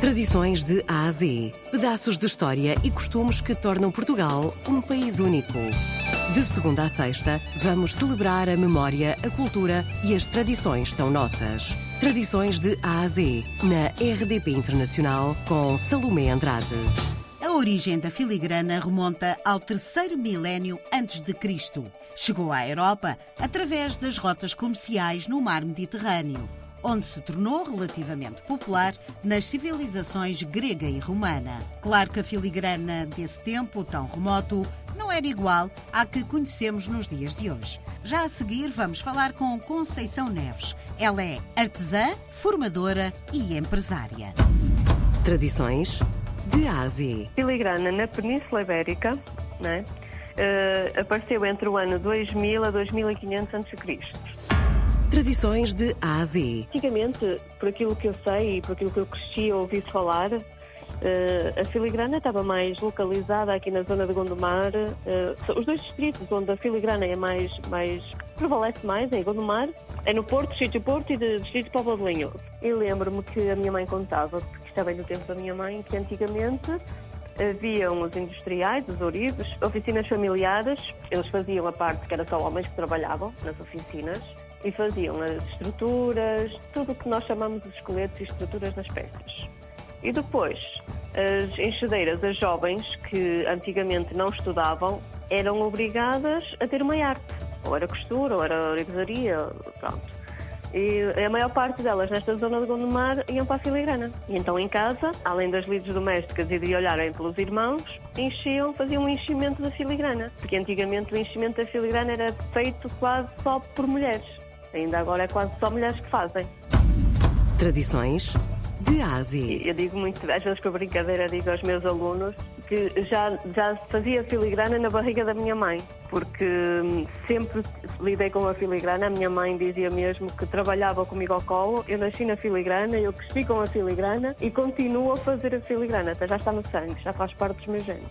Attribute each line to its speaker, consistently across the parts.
Speaker 1: Tradições de A a Z. Pedaços de história e costumes que tornam Portugal um país único. De segunda a sexta, vamos celebrar a memória, a cultura e as tradições tão nossas. Tradições de A a Z, na RDP Internacional, com Salomé Andrade.
Speaker 2: A origem da filigrana remonta ao terceiro milénio antes de Cristo. Chegou à Europa através das rotas comerciais no mar Mediterrâneo onde se tornou relativamente popular nas civilizações grega e romana. Claro que a filigrana desse tempo tão remoto não era igual à que conhecemos nos dias de hoje. Já a seguir vamos falar com Conceição Neves. Ela é artesã, formadora e empresária.
Speaker 1: Tradições de Ásia.
Speaker 3: Filigrana na Península Ibérica, né? Uh, apareceu entre o ano 2000 a 2500 a.C.
Speaker 1: Tradições de A a Z.
Speaker 3: Antigamente, por aquilo que eu sei e por aquilo que eu cresci a ouvir falar, Uh, a filigrana estava mais localizada aqui na zona de Gondomar. Uh, os dois distritos onde a filigrana é mais, mais prevalece mais é em Gondomar, é no Porto, Sítio Porto e de Distrito Póvoa de Linhoso. E lembro-me que a minha mãe contava, porque estava no tempo da minha mãe, que antigamente haviam os industriais, os ourives, oficinas familiares, eles faziam a parte que era só homens que trabalhavam nas oficinas, e faziam as estruturas, tudo o que nós chamamos de esqueletos e estruturas nas peças. E depois, as enxadeiras, as jovens que antigamente não estudavam, eram obrigadas a ter uma arte. Ou era costura, ou era orivesaria, pronto. E a maior parte delas nesta zona de Gondomar iam para a filigrana. E então em casa, além das lides domésticas e de olharem pelos irmãos, enchiam, faziam um enchimento da filigrana. Porque antigamente o enchimento da filigrana era feito quase só por mulheres. Ainda agora é quase só mulheres que fazem.
Speaker 1: Tradições de Ásia.
Speaker 3: Eu digo muito, às vezes com brincadeira, digo aos meus alunos que já, já fazia filigrana na barriga da minha mãe, porque hum, sempre lidei com a filigrana. A minha mãe dizia mesmo que trabalhava comigo ao colo. Eu nasci na filigrana, eu cresci com a filigrana e continuo a fazer a filigrana. Até já está no sangue, já faz parte dos meus genes.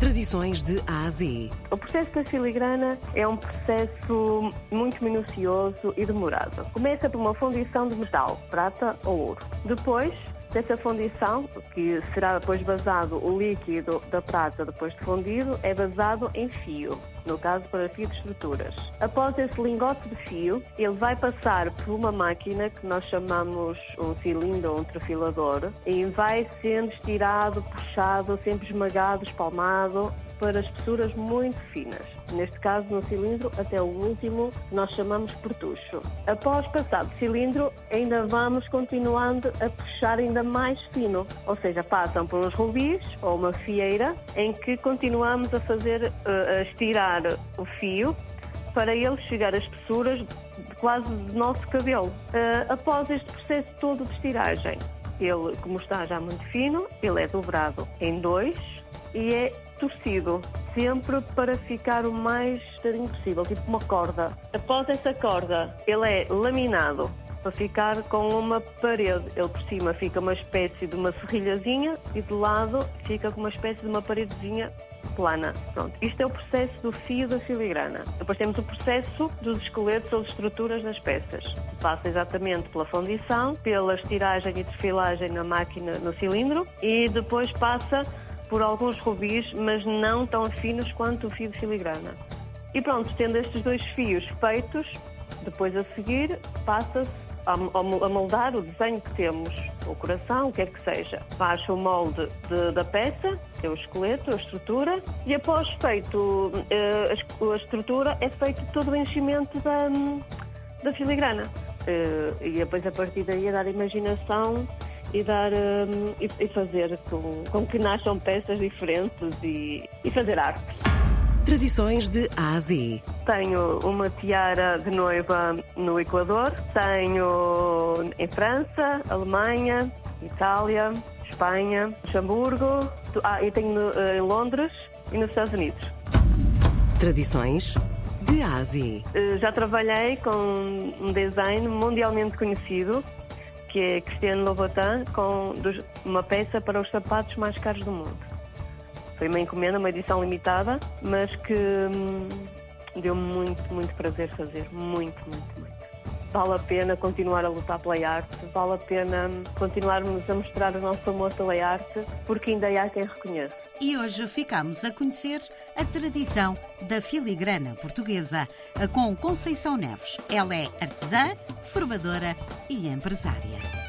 Speaker 1: Tradições de A a Z.
Speaker 3: O processo da filigrana é um processo muito minucioso e demorado. Começa por uma fundição de metal, prata ou ouro. Depois dessa fundição, que será depois basado o líquido da prata depois de fundido, é basado em fio, no caso para fio de estruturas. Após esse lingote de fio, ele vai passar por uma máquina que nós chamamos um cilindro ou um trafilador e vai sendo estirado, puxado, sempre esmagado, espalmado para espessuras muito finas. Neste caso, no cilindro, até o último, nós chamamos pertucho. Após passar do cilindro, ainda vamos continuando a puxar ainda mais fino, ou seja, passam por uns rubis ou uma fieira em que continuamos a fazer, eh, a estirar o fio para ele chegar às espessuras quase do nosso cabelo. Uh, após este processo todo de estiragem, ele, como está já muito fino, ele é dobrado em dois e é torcido, sempre para ficar o mais estarinho possível, tipo uma corda. Após essa corda, ele é laminado para ficar com uma parede. Ele por cima fica uma espécie de uma serrilhazinha e de lado fica com uma espécie de uma paredezinha plana. Pronto, isto é o processo do fio da filigrana. Depois temos o processo dos esqueletos ou estruturas das peças. Passa exatamente pela fundição, pela estiragem e desfilagem na máquina no cilindro e depois passa por alguns rubis, mas não tão finos quanto o fio de filigrana. E pronto, tendo estes dois fios feitos, depois a seguir passa-se a moldar o desenho que temos, o coração, o que quer que seja. Baixa o molde de, da peça, é o esqueleto, a estrutura, e após feito eh, a, estrutura, é feito todo o enchimento da, da filigrana. Eh, e depois, a partir daí, a dar imaginação e dar um, e, e, fazer com, com, que nasçam peças diferentes e, e fazer arte.
Speaker 1: Tradições de Ásia.
Speaker 3: Tenho uma tiara de noiva no Equador, tenho em França, Alemanha, Itália, Espanha, Luxemburgo, ah, e tenho eh, em Londres e nos Estados Unidos.
Speaker 1: Tradições de Ásia.
Speaker 3: Eh, já trabalhei com um design mundialmente conhecido que é Cristiano Louboutin, com uma peça para os sapatos mais caros do mundo. Foi uma encomenda, uma edição limitada, mas que hum, deu muito, muito prazer fazer. Muito, muito, muito. vale a pena continuar a lutar pela arte, vale a pena continuarmos a mostrar o nosso amor pela arte, porque ainda há quem reconheça.
Speaker 2: E hoje ficamos a conhecer a tradição da filigrana portuguesa com Conceição Neves. Ela é artesã, formadora e empresária.